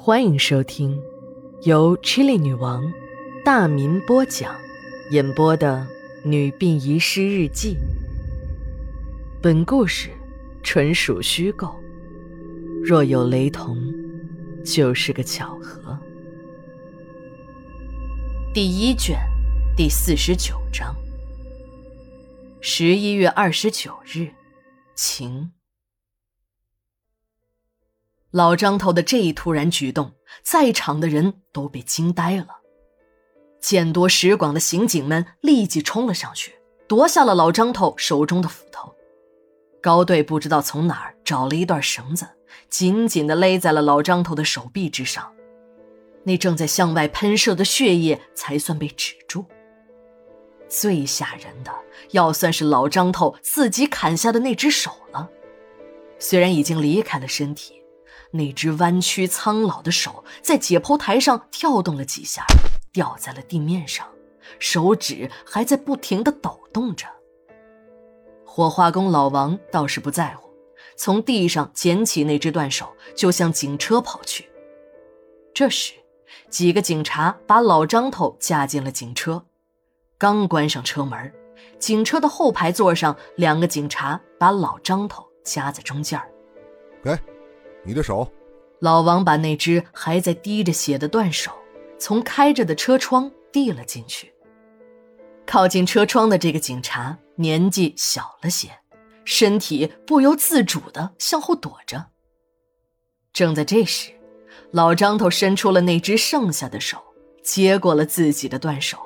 欢迎收听由 Chili 女王大民播讲、演播的《女病遗失日记》。本故事纯属虚构，若有雷同，就是个巧合。第一卷第四十九章。十一月二十九日，晴。老张头的这一突然举动，在场的人都被惊呆了。见多识广的刑警们立即冲了上去，夺下了老张头手中的斧头。高队不知道从哪儿找了一段绳子，紧紧地勒在了老张头的手臂之上，那正在向外喷射的血液才算被止住。最吓人的，要算是老张头自己砍下的那只手了，虽然已经离开了身体。那只弯曲苍老的手在解剖台上跳动了几下，掉在了地面上，手指还在不停地抖动着。火化工老王倒是不在乎，从地上捡起那只断手，就向警车跑去。这时，几个警察把老张头架进了警车，刚关上车门，警车的后排座上，两个警察把老张头夹在中间给。你的手，老王把那只还在滴着血的断手从开着的车窗递了进去。靠近车窗的这个警察年纪小了些，身体不由自主地向后躲着。正在这时，老张头伸出了那只剩下的手，接过了自己的断手，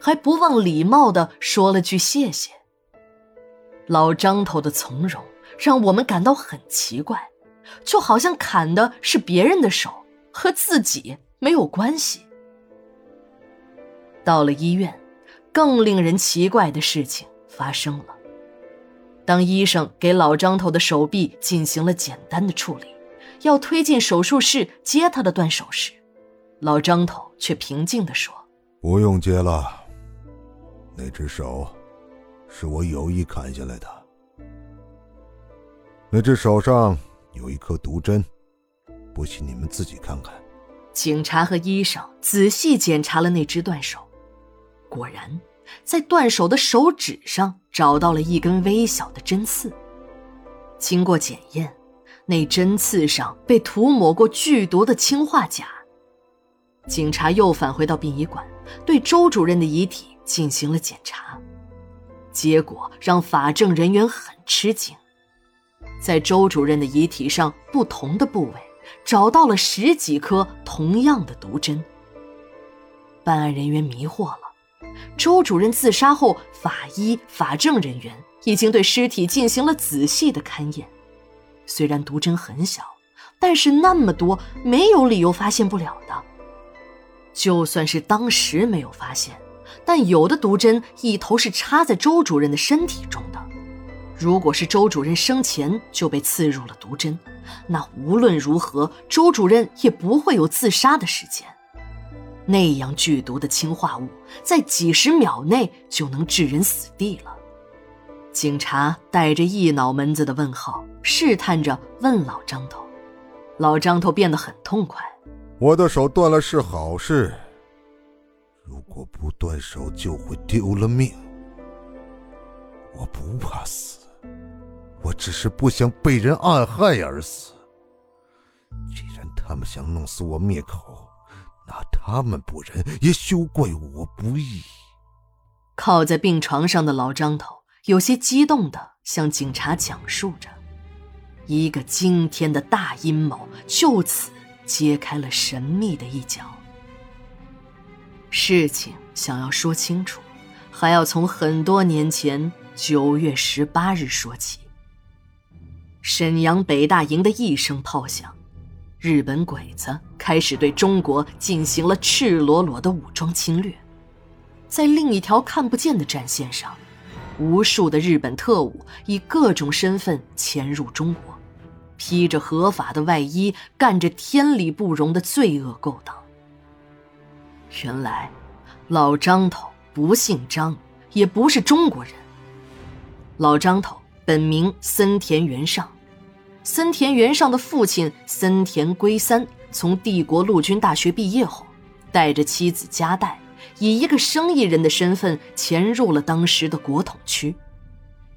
还不忘礼貌地说了句谢谢。老张头的从容让我们感到很奇怪。就好像砍的是别人的手，和自己没有关系。到了医院，更令人奇怪的事情发生了。当医生给老张头的手臂进行了简单的处理，要推进手术室接他的断手时，老张头却平静地说：“不用接了，那只手是我有意砍下来的，那只手上……”有一颗毒针，不信你们自己看看。警察和医生仔细检查了那只断手，果然，在断手的手指上找到了一根微小的针刺。经过检验，那针刺上被涂抹过剧毒的氰化钾。警察又返回到殡仪馆，对周主任的遗体进行了检查，结果让法证人员很吃惊。在周主任的遗体上，不同的部位找到了十几颗同样的毒针。办案人员迷惑了：周主任自杀后，法医、法证人员已经对尸体进行了仔细的勘验。虽然毒针很小，但是那么多，没有理由发现不了的。就算是当时没有发现，但有的毒针一头是插在周主任的身体中的。如果是周主任生前就被刺入了毒针，那无论如何，周主任也不会有自杀的时间。那样剧毒的氰化物，在几十秒内就能致人死地了。警察带着一脑门子的问号，试探着问老张头。老张头变得很痛快：“我的手断了是好事，如果不断手就会丢了命。我不怕死。”我只是不想被人暗害而死。既然他们想弄死我灭口，那他们不仁，也休怪我不义。靠在病床上的老张头有些激动地向警察讲述着，一个惊天的大阴谋就此揭开了神秘的一角。事情想要说清楚，还要从很多年前九月十八日说起。沈阳北大营的一声炮响，日本鬼子开始对中国进行了赤裸裸的武装侵略。在另一条看不见的战线上，无数的日本特务以各种身份潜入中国，披着合法的外衣，干着天理不容的罪恶勾当。原来，老张头不姓张，也不是中国人。老张头。本名森田元尚，森田元尚的父亲森田圭三从帝国陆军大学毕业后，带着妻子加代，以一个生意人的身份潜入了当时的国统区，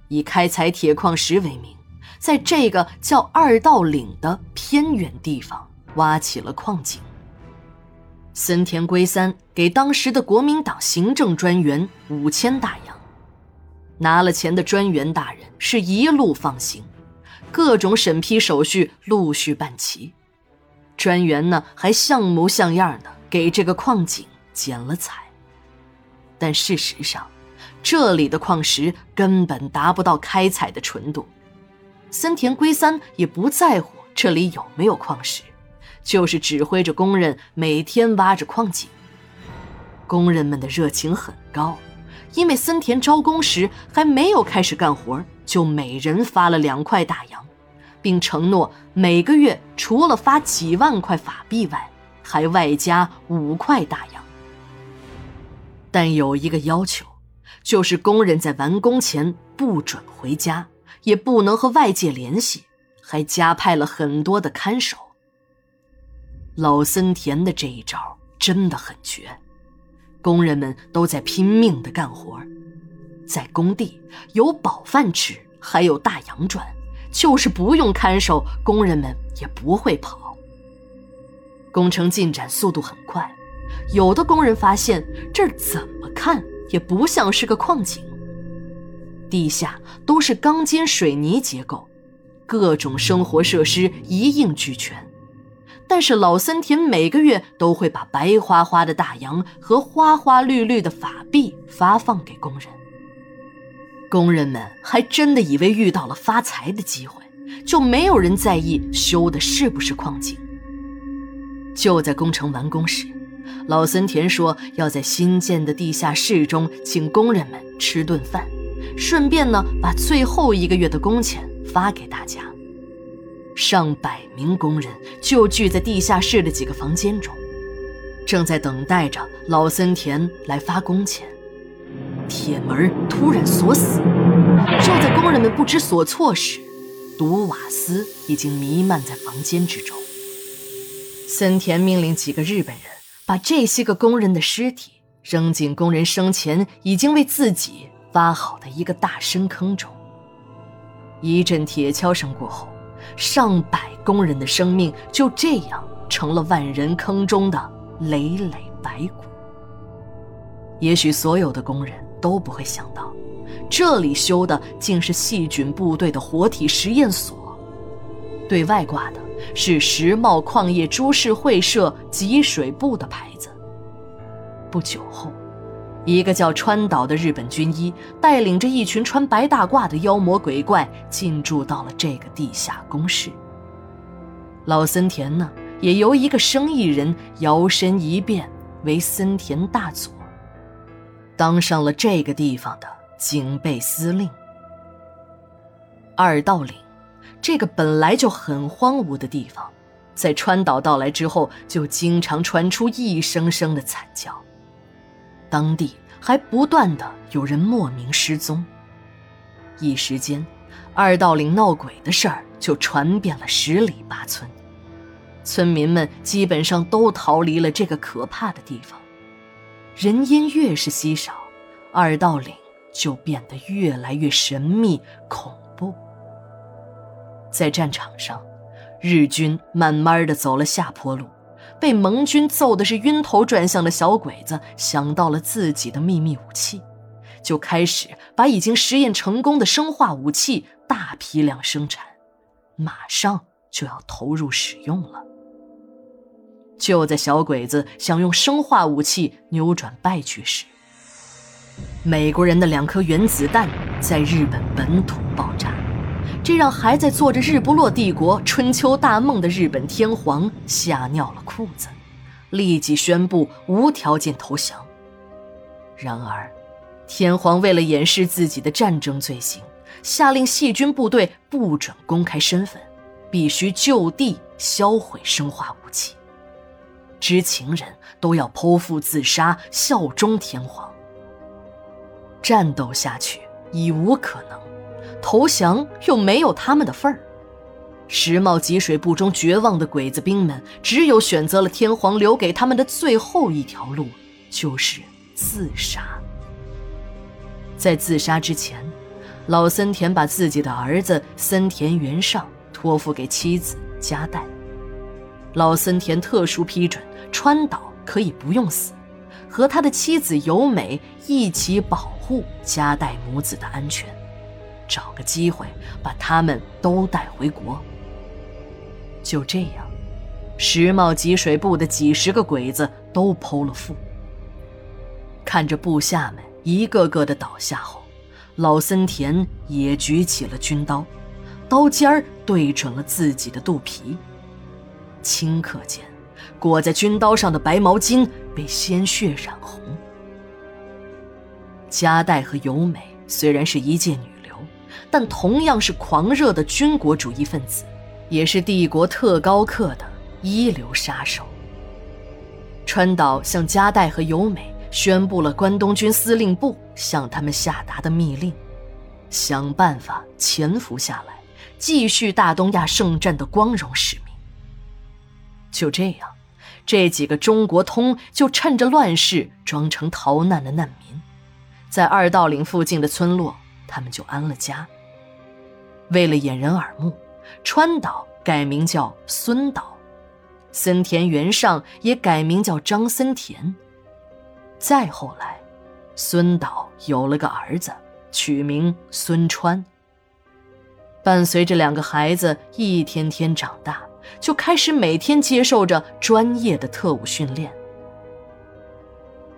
以开采铁矿石为名，在这个叫二道岭的偏远地方挖起了矿井。森田龟三给当时的国民党行政专员五千大洋，拿了钱的专员大人是一路放行。各种审批手续陆续办齐，专员呢还像模像样的给这个矿井剪了彩。但事实上，这里的矿石根本达不到开采的纯度。森田龟三也不在乎这里有没有矿石，就是指挥着工人每天挖着矿井。工人们的热情很高，因为森田招工时还没有开始干活，就每人发了两块大洋。并承诺每个月除了发几万块法币外，还外加五块大洋。但有一个要求，就是工人在完工前不准回家，也不能和外界联系，还加派了很多的看守。老森田的这一招真的很绝，工人们都在拼命的干活，在工地有饱饭吃，还有大洋赚。就是不用看守，工人们也不会跑。工程进展速度很快，有的工人发现这儿怎么看也不像是个矿井。地下都是钢筋水泥结构，各种生活设施一应俱全。但是老森田每个月都会把白花花的大洋和花花绿绿的法币发放给工人。工人们还真的以为遇到了发财的机会，就没有人在意修的是不是矿井。就在工程完工时，老森田说要在新建的地下室中请工人们吃顿饭，顺便呢把最后一个月的工钱发给大家。上百名工人就聚在地下室的几个房间中，正在等待着老森田来发工钱。铁门突然锁死，就在工人们不知所措时，毒瓦斯已经弥漫在房间之中。森田命令几个日本人把这些个工人的尸体扔进工人生前已经为自己挖好的一个大深坑中。一阵铁锹声过后，上百工人的生命就这样成了万人坑中的累累白骨。也许所有的工人。都不会想到，这里修的竟是细菌部队的活体实验所。对外挂的是石茂矿业株式会社集水部的牌子。不久后，一个叫川岛的日本军医带领着一群穿白大褂的妖魔鬼怪进驻到了这个地下工室。老森田呢，也由一个生意人摇身一变为森田大佐。当上了这个地方的警备司令。二道岭，这个本来就很荒芜的地方，在川岛到来之后，就经常传出一声声的惨叫。当地还不断的有人莫名失踪。一时间，二道岭闹鬼的事儿就传遍了十里八村，村民们基本上都逃离了这个可怕的地方。人烟越是稀少，二道岭就变得越来越神秘恐怖。在战场上，日军慢慢的走了下坡路，被盟军揍的是晕头转向的小鬼子想到了自己的秘密武器，就开始把已经实验成功的生化武器大批量生产，马上就要投入使用了。就在小鬼子想用生化武器扭转败局时，美国人的两颗原子弹在日本本土爆炸，这让还在做着日不落帝国春秋大梦的日本天皇吓尿了裤子，立即宣布无条件投降。然而，天皇为了掩饰自己的战争罪行，下令细菌部队不准公开身份，必须就地销毁生化武器。知情人都要剖腹自杀，效忠天皇。战斗下去已无可能，投降又没有他们的份儿。石茂吉水部中绝望的鬼子兵们，只有选择了天皇留给他们的最后一条路，就是自杀。在自杀之前，老森田把自己的儿子森田元上托付给妻子加代。老森田特殊批准川岛可以不用死，和他的妻子由美一起保护加代母子的安全，找个机会把他们都带回国。就这样，石茂吉水部的几十个鬼子都剖了腹。看着部下们一个个的倒下后，老森田也举起了军刀，刀尖儿对准了自己的肚皮。顷刻间，裹在军刀上的白毛巾被鲜血染红。加代和由美虽然是一介女，但同样是狂热的军国主义分子。也是帝国特高课的一流杀手。川岛向加代和由美宣布了关东军司令部向他们下达的密令：想办法潜伏下来，继续大东亚圣战的光荣使命。就这样，这几个中国通就趁着乱世装成逃难的难民，在二道岭附近的村落，他们就安了家。为了掩人耳目。川岛改名叫孙岛，森田元上也改名叫张森田。再后来，孙岛有了个儿子，取名孙川。伴随着两个孩子一天天长大，就开始每天接受着专业的特务训练。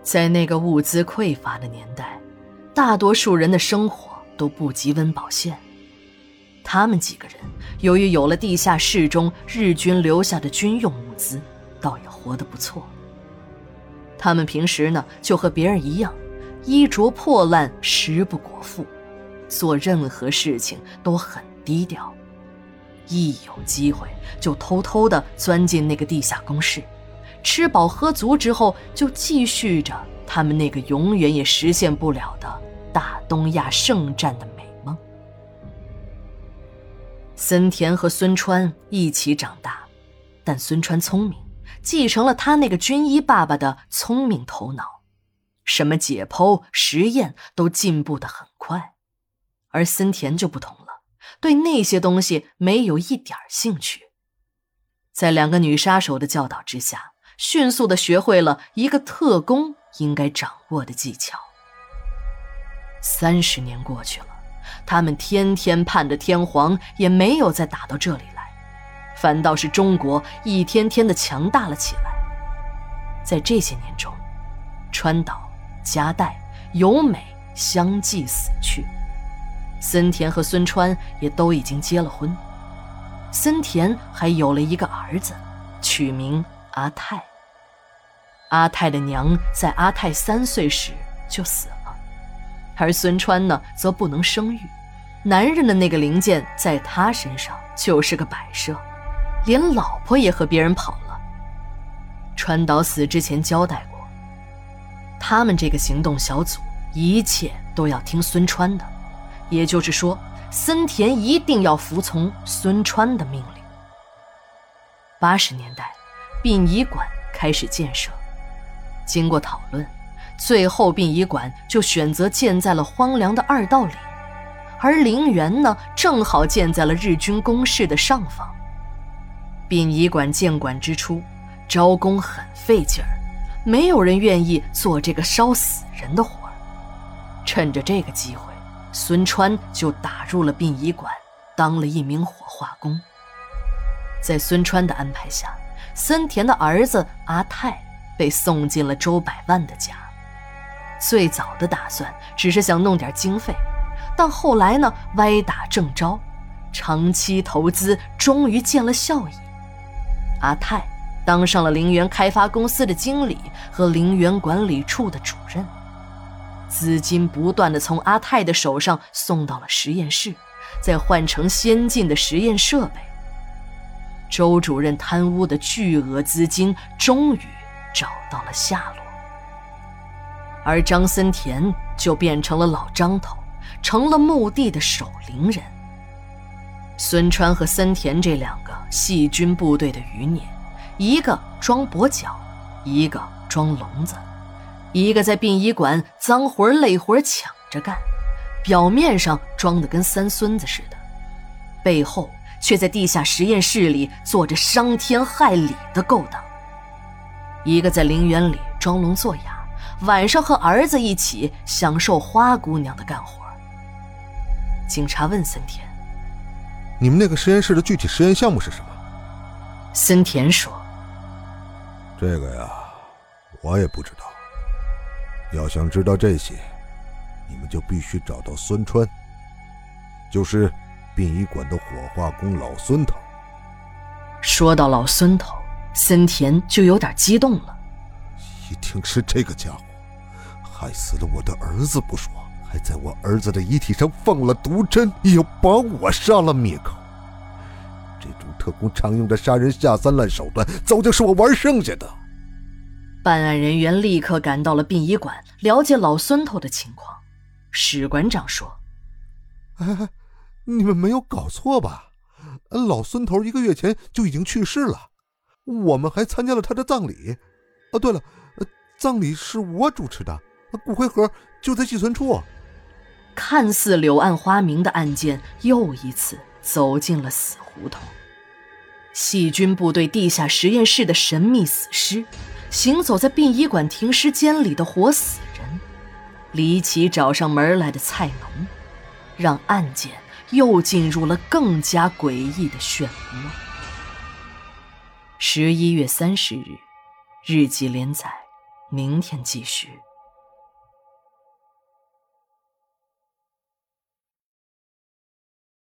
在那个物资匮乏的年代，大多数人的生活都不及温饱线。他们几个人由于有了地下室中日军留下的军用物资，倒也活得不错。他们平时呢就和别人一样，衣着破烂，食不果腹，做任何事情都很低调。一有机会就偷偷地钻进那个地下工事，吃饱喝足之后，就继续着他们那个永远也实现不了的大东亚圣战的美梦。森田和孙川一起长大，但孙川聪明，继承了他那个军医爸爸的聪明头脑，什么解剖实验都进步的很快。而森田就不同了，对那些东西没有一点兴趣。在两个女杀手的教导之下，迅速的学会了一个特工应该掌握的技巧。三十年过去了。他们天天盼着天皇也没有再打到这里来，反倒是中国一天天的强大了起来。在这些年中，川岛、加代、由美相继死去，森田和孙川也都已经结了婚，森田还有了一个儿子，取名阿泰。阿泰的娘在阿泰三岁时就死了。而孙川呢，则不能生育，男人的那个零件在他身上就是个摆设，连老婆也和别人跑了。川岛死之前交代过，他们这个行动小组一切都要听孙川的，也就是说，森田一定要服从孙川的命令。八十年代，殡仪馆开始建设，经过讨论。最后，殡仪馆就选择建在了荒凉的二道里，而陵园呢，正好建在了日军工事的上方。殡仪馆建馆之初，招工很费劲儿，没有人愿意做这个烧死人的活儿。趁着这个机会，孙川就打入了殡仪馆，当了一名火化工。在孙川的安排下，森田的儿子阿泰被送进了周百万的家。最早的打算只是想弄点经费，但后来呢，歪打正着，长期投资终于见了效益。阿泰当上了陵园开发公司的经理和陵园管理处的主任，资金不断的从阿泰的手上送到了实验室，再换成先进的实验设备。周主任贪污的巨额资金终于找到了下落。而张森田就变成了老张头，成了墓地的守灵人。孙川和森田这两个细菌部队的余孽，一个装跛脚，一个装聋子，一个在殡仪馆脏活累活抢着干，表面上装的跟三孙子似的，背后却在地下实验室里做着伤天害理的勾当。一个在陵园里装聋作哑，晚上和儿子一起享受花姑娘的干活。警察问森田。你们那个实验室的具体实验项目是什么？森田说：“这个呀，我也不知道。要想知道这些，你们就必须找到孙川，就是殡仪馆的火化工老孙头。”说到老孙头，森田就有点激动了。一定是这个家伙，害死了我的儿子不说。还在我儿子的遗体上放了毒针，要把我杀了灭口。这种特工常用的杀人下三滥手段，早就是我玩剩下的。办案人员立刻赶到了殡仪馆，了解老孙头的情况。史馆长说：“哎你们没有搞错吧？老孙头一个月前就已经去世了，我们还参加了他的葬礼。哦，对了，葬礼是我主持的，骨灰盒就在寄存处。”看似柳暗花明的案件，又一次走进了死胡同。细菌部队地下实验室的神秘死尸，行走在殡仪馆停尸间里的活死人，离奇找上门来的菜农，让案件又进入了更加诡异的漩涡。十一月三十日，日记连载，明天继续。